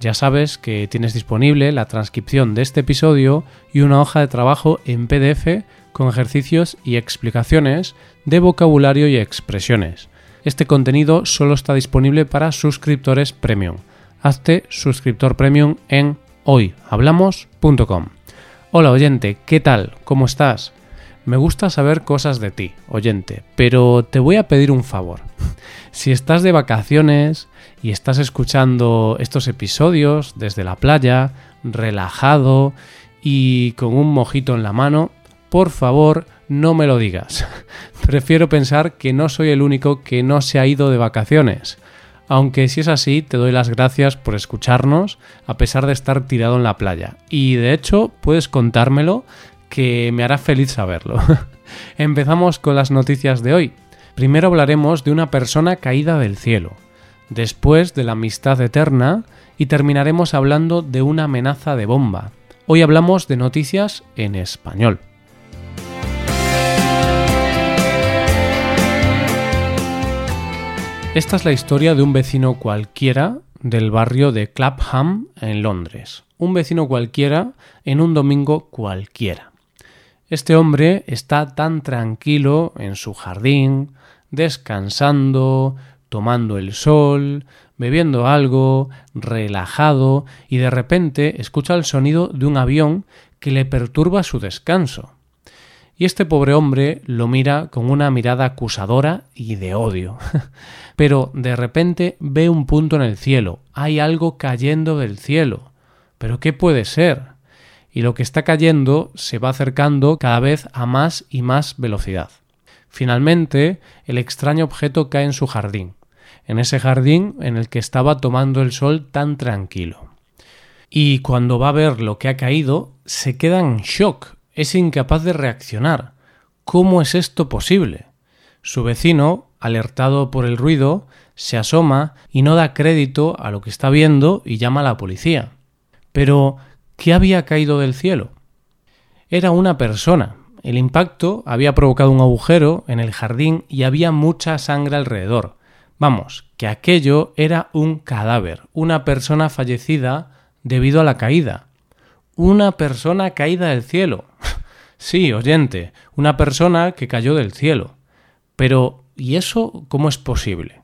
Ya sabes que tienes disponible la transcripción de este episodio y una hoja de trabajo en PDF con ejercicios y explicaciones de vocabulario y expresiones. Este contenido solo está disponible para suscriptores premium. Hazte suscriptor premium en hoyhablamos.com. Hola oyente, ¿qué tal? ¿Cómo estás? Me gusta saber cosas de ti, oyente, pero te voy a pedir un favor. Si estás de vacaciones y estás escuchando estos episodios desde la playa, relajado y con un mojito en la mano, por favor no me lo digas. Prefiero pensar que no soy el único que no se ha ido de vacaciones aunque si es así, te doy las gracias por escucharnos a pesar de estar tirado en la playa. Y de hecho, puedes contármelo que me hará feliz saberlo. Empezamos con las noticias de hoy. Primero hablaremos de una persona caída del cielo, después de la amistad eterna y terminaremos hablando de una amenaza de bomba. Hoy hablamos de noticias en español. Esta es la historia de un vecino cualquiera del barrio de Clapham en Londres. Un vecino cualquiera en un domingo cualquiera. Este hombre está tan tranquilo en su jardín, descansando, tomando el sol, bebiendo algo, relajado, y de repente escucha el sonido de un avión que le perturba su descanso. Y este pobre hombre lo mira con una mirada acusadora y de odio. Pero de repente ve un punto en el cielo, hay algo cayendo del cielo. ¿Pero qué puede ser? Y lo que está cayendo se va acercando cada vez a más y más velocidad. Finalmente, el extraño objeto cae en su jardín, en ese jardín en el que estaba tomando el sol tan tranquilo. Y cuando va a ver lo que ha caído, se queda en shock, es incapaz de reaccionar. ¿Cómo es esto posible? Su vecino, alertado por el ruido, se asoma y no da crédito a lo que está viendo y llama a la policía. Pero, ¿qué había caído del cielo? Era una persona. El impacto había provocado un agujero en el jardín y había mucha sangre alrededor. Vamos, que aquello era un cadáver, una persona fallecida debido a la caída. Una persona caída del cielo. sí, oyente, una persona que cayó del cielo. Pero, ¿y eso cómo es posible?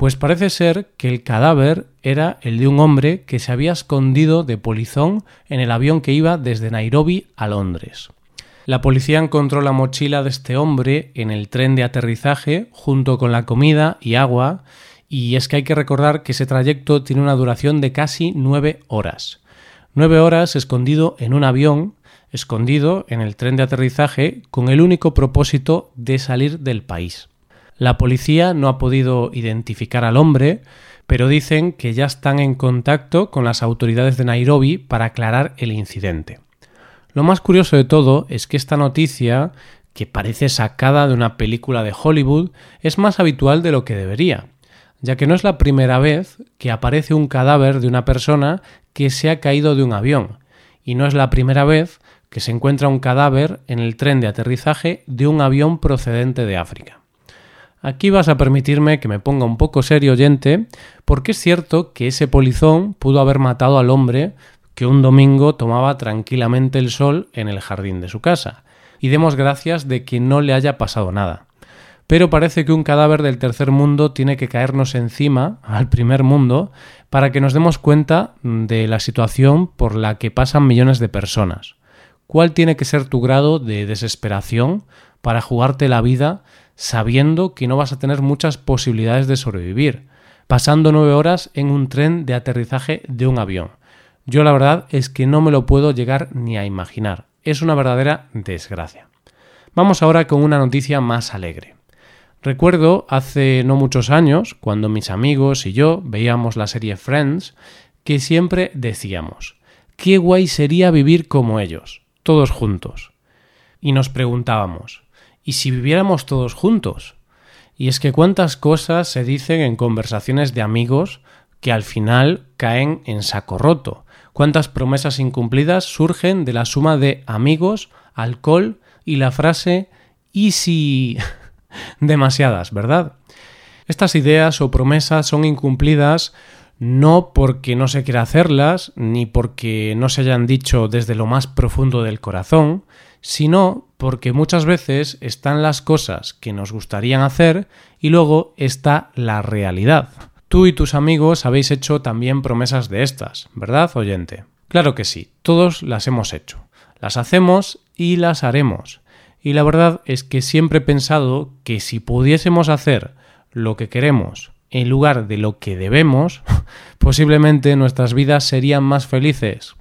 Pues parece ser que el cadáver era el de un hombre que se había escondido de polizón en el avión que iba desde Nairobi a Londres. La policía encontró la mochila de este hombre en el tren de aterrizaje junto con la comida y agua y es que hay que recordar que ese trayecto tiene una duración de casi nueve horas. Nueve horas escondido en un avión, escondido en el tren de aterrizaje, con el único propósito de salir del país. La policía no ha podido identificar al hombre, pero dicen que ya están en contacto con las autoridades de Nairobi para aclarar el incidente. Lo más curioso de todo es que esta noticia, que parece sacada de una película de Hollywood, es más habitual de lo que debería ya que no es la primera vez que aparece un cadáver de una persona que se ha caído de un avión, y no es la primera vez que se encuentra un cadáver en el tren de aterrizaje de un avión procedente de África. Aquí vas a permitirme que me ponga un poco serio oyente, porque es cierto que ese polizón pudo haber matado al hombre que un domingo tomaba tranquilamente el sol en el jardín de su casa, y demos gracias de que no le haya pasado nada pero parece que un cadáver del tercer mundo tiene que caernos encima al primer mundo para que nos demos cuenta de la situación por la que pasan millones de personas. ¿Cuál tiene que ser tu grado de desesperación para jugarte la vida sabiendo que no vas a tener muchas posibilidades de sobrevivir, pasando nueve horas en un tren de aterrizaje de un avión? Yo la verdad es que no me lo puedo llegar ni a imaginar. Es una verdadera desgracia. Vamos ahora con una noticia más alegre. Recuerdo hace no muchos años, cuando mis amigos y yo veíamos la serie Friends, que siempre decíamos, qué guay sería vivir como ellos, todos juntos. Y nos preguntábamos, ¿y si viviéramos todos juntos? Y es que cuántas cosas se dicen en conversaciones de amigos que al final caen en saco roto. Cuántas promesas incumplidas surgen de la suma de amigos, alcohol y la frase ¿y si? demasiadas, ¿verdad? Estas ideas o promesas son incumplidas no porque no se quiera hacerlas, ni porque no se hayan dicho desde lo más profundo del corazón, sino porque muchas veces están las cosas que nos gustarían hacer y luego está la realidad. Tú y tus amigos habéis hecho también promesas de estas, ¿verdad, oyente? Claro que sí, todos las hemos hecho. Las hacemos y las haremos. Y la verdad es que siempre he pensado que si pudiésemos hacer lo que queremos en lugar de lo que debemos, posiblemente nuestras vidas serían más felices.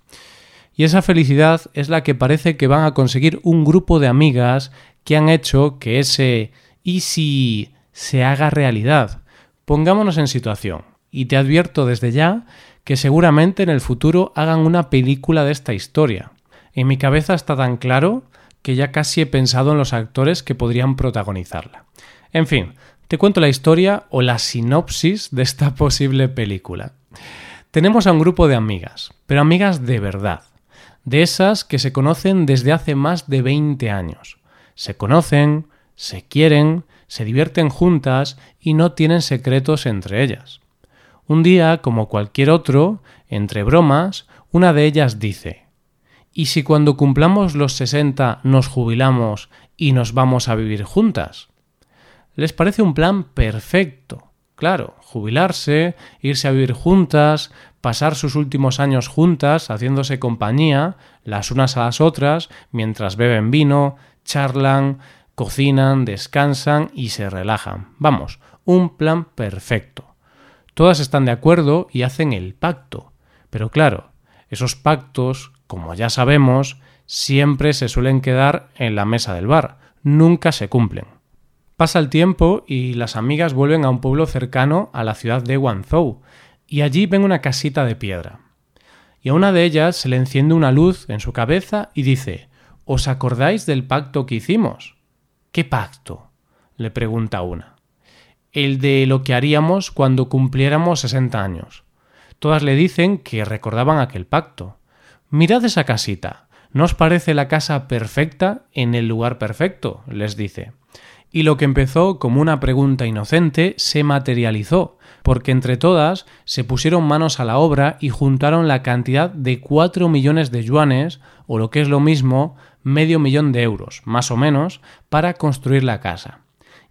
Y esa felicidad es la que parece que van a conseguir un grupo de amigas que han hecho que ese y si se haga realidad. Pongámonos en situación, y te advierto desde ya que seguramente en el futuro hagan una película de esta historia. En mi cabeza está tan claro que ya casi he pensado en los actores que podrían protagonizarla. En fin, te cuento la historia o la sinopsis de esta posible película. Tenemos a un grupo de amigas, pero amigas de verdad, de esas que se conocen desde hace más de 20 años. Se conocen, se quieren, se divierten juntas y no tienen secretos entre ellas. Un día, como cualquier otro, entre bromas, una de ellas dice ¿Y si cuando cumplamos los 60 nos jubilamos y nos vamos a vivir juntas? les parece un plan perfecto. Claro, jubilarse, irse a vivir juntas, pasar sus últimos años juntas, haciéndose compañía, las unas a las otras, mientras beben vino, charlan, cocinan, descansan y se relajan. Vamos, un plan perfecto. Todas están de acuerdo y hacen el pacto. Pero claro, esos pactos, como ya sabemos, siempre se suelen quedar en la mesa del bar, nunca se cumplen. Pasa el tiempo y las amigas vuelven a un pueblo cercano a la ciudad de Guangzhou, y allí ven una casita de piedra. Y a una de ellas se le enciende una luz en su cabeza y dice ¿Os acordáis del pacto que hicimos? ¿Qué pacto? le pregunta una. El de lo que haríamos cuando cumpliéramos sesenta años. Todas le dicen que recordaban aquel pacto. Mirad esa casita. ¿No os parece la casa perfecta en el lugar perfecto? les dice y lo que empezó como una pregunta inocente se materializó, porque entre todas se pusieron manos a la obra y juntaron la cantidad de cuatro millones de yuanes, o lo que es lo mismo, medio millón de euros, más o menos, para construir la casa.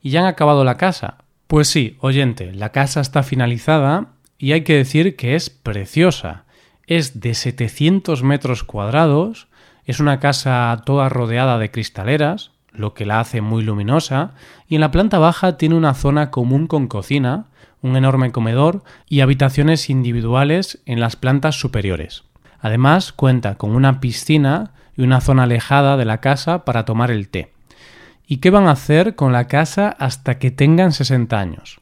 ¿Y ya han acabado la casa? Pues sí, oyente, la casa está finalizada y hay que decir que es preciosa. Es de 700 metros cuadrados, es una casa toda rodeada de cristaleras, lo que la hace muy luminosa, y en la planta baja tiene una zona común con cocina, un enorme comedor y habitaciones individuales en las plantas superiores. Además cuenta con una piscina y una zona alejada de la casa para tomar el té. ¿Y qué van a hacer con la casa hasta que tengan 60 años?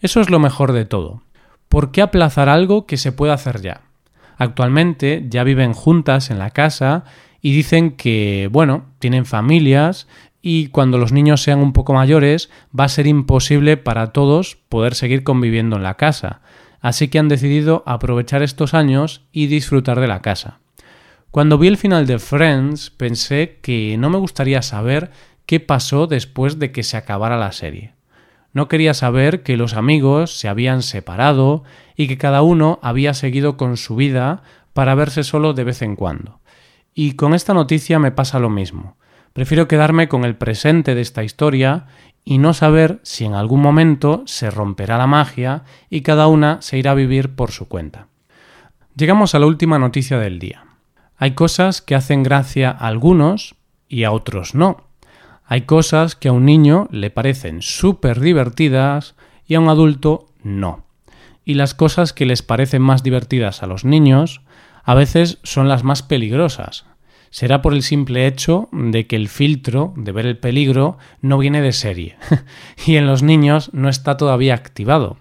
Eso es lo mejor de todo. ¿Por qué aplazar algo que se puede hacer ya? Actualmente ya viven juntas en la casa y dicen que, bueno, tienen familias y cuando los niños sean un poco mayores va a ser imposible para todos poder seguir conviviendo en la casa. Así que han decidido aprovechar estos años y disfrutar de la casa. Cuando vi el final de Friends pensé que no me gustaría saber qué pasó después de que se acabara la serie. No quería saber que los amigos se habían separado y que cada uno había seguido con su vida para verse solo de vez en cuando. Y con esta noticia me pasa lo mismo. Prefiero quedarme con el presente de esta historia y no saber si en algún momento se romperá la magia y cada una se irá a vivir por su cuenta. Llegamos a la última noticia del día. Hay cosas que hacen gracia a algunos y a otros no. Hay cosas que a un niño le parecen súper divertidas y a un adulto no. Y las cosas que les parecen más divertidas a los niños a veces son las más peligrosas. Será por el simple hecho de que el filtro de ver el peligro no viene de serie y en los niños no está todavía activado.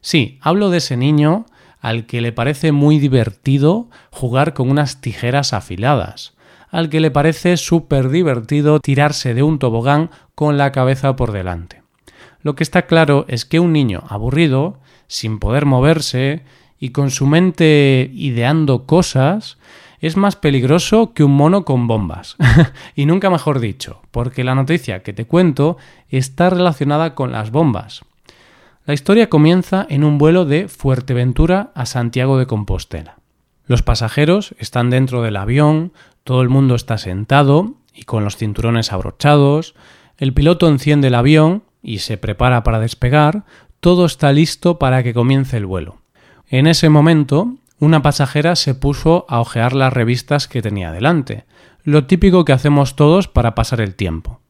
Sí, hablo de ese niño al que le parece muy divertido jugar con unas tijeras afiladas, al que le parece súper divertido tirarse de un tobogán con la cabeza por delante. Lo que está claro es que un niño aburrido, sin poder moverse y con su mente ideando cosas, es más peligroso que un mono con bombas. y nunca mejor dicho, porque la noticia que te cuento está relacionada con las bombas. La historia comienza en un vuelo de Fuerteventura a Santiago de Compostela. Los pasajeros están dentro del avión, todo el mundo está sentado y con los cinturones abrochados, el piloto enciende el avión y se prepara para despegar, todo está listo para que comience el vuelo. En ese momento, una pasajera se puso a hojear las revistas que tenía delante, lo típico que hacemos todos para pasar el tiempo.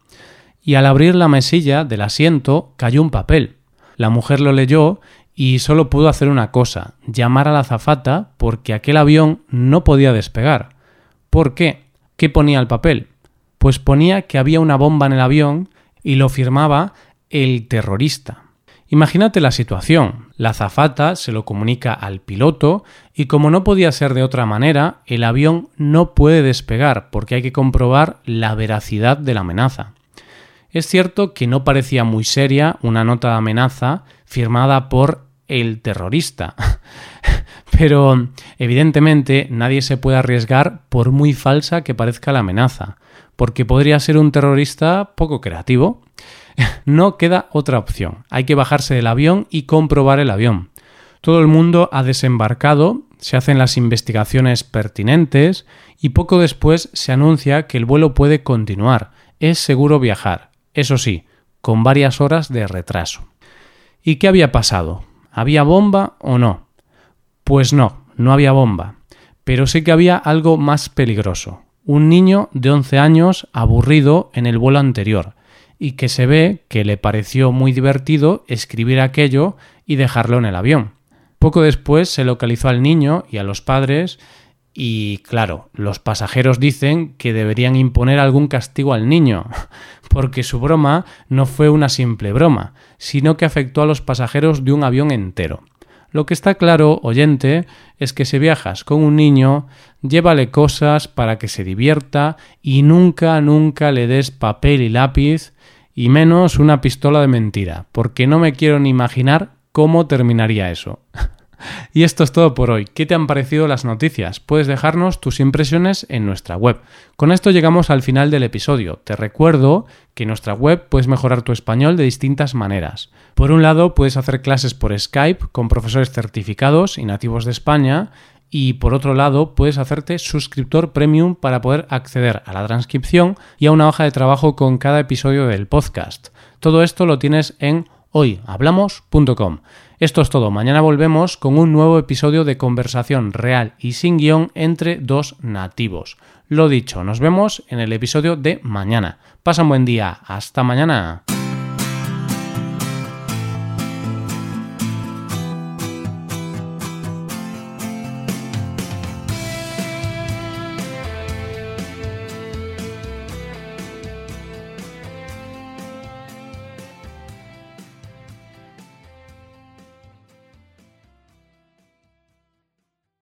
Y al abrir la mesilla del asiento cayó un papel. La mujer lo leyó y solo pudo hacer una cosa, llamar a la azafata porque aquel avión no podía despegar. ¿Por qué? ¿Qué ponía el papel? Pues ponía que había una bomba en el avión y lo firmaba el terrorista. Imagínate la situación. La azafata se lo comunica al piloto y como no podía ser de otra manera, el avión no puede despegar porque hay que comprobar la veracidad de la amenaza. Es cierto que no parecía muy seria una nota de amenaza firmada por el terrorista. Pero evidentemente nadie se puede arriesgar por muy falsa que parezca la amenaza, porque podría ser un terrorista poco creativo. No queda otra opción. Hay que bajarse del avión y comprobar el avión. Todo el mundo ha desembarcado, se hacen las investigaciones pertinentes y poco después se anuncia que el vuelo puede continuar. Es seguro viajar, eso sí, con varias horas de retraso. ¿Y qué había pasado? ¿Había bomba o no? Pues no, no había bomba. Pero sí que había algo más peligroso. Un niño de 11 años aburrido en el vuelo anterior y que se ve que le pareció muy divertido escribir aquello y dejarlo en el avión. Poco después se localizó al niño y a los padres y claro, los pasajeros dicen que deberían imponer algún castigo al niño, porque su broma no fue una simple broma, sino que afectó a los pasajeros de un avión entero. Lo que está claro, oyente, es que si viajas con un niño, llévale cosas para que se divierta y nunca, nunca le des papel y lápiz y menos una pistola de mentira, porque no me quiero ni imaginar cómo terminaría eso. Y esto es todo por hoy. ¿Qué te han parecido las noticias? Puedes dejarnos tus impresiones en nuestra web. Con esto llegamos al final del episodio. Te recuerdo que en nuestra web puedes mejorar tu español de distintas maneras. Por un lado, puedes hacer clases por Skype con profesores certificados y nativos de España y por otro lado puedes hacerte suscriptor premium para poder acceder a la transcripción y a una hoja de trabajo con cada episodio del podcast. Todo esto lo tienes en hoyhablamos.com. Esto es todo, mañana volvemos con un nuevo episodio de conversación real y sin guion entre dos nativos. Lo dicho, nos vemos en el episodio de mañana. Pasa un buen día, hasta mañana.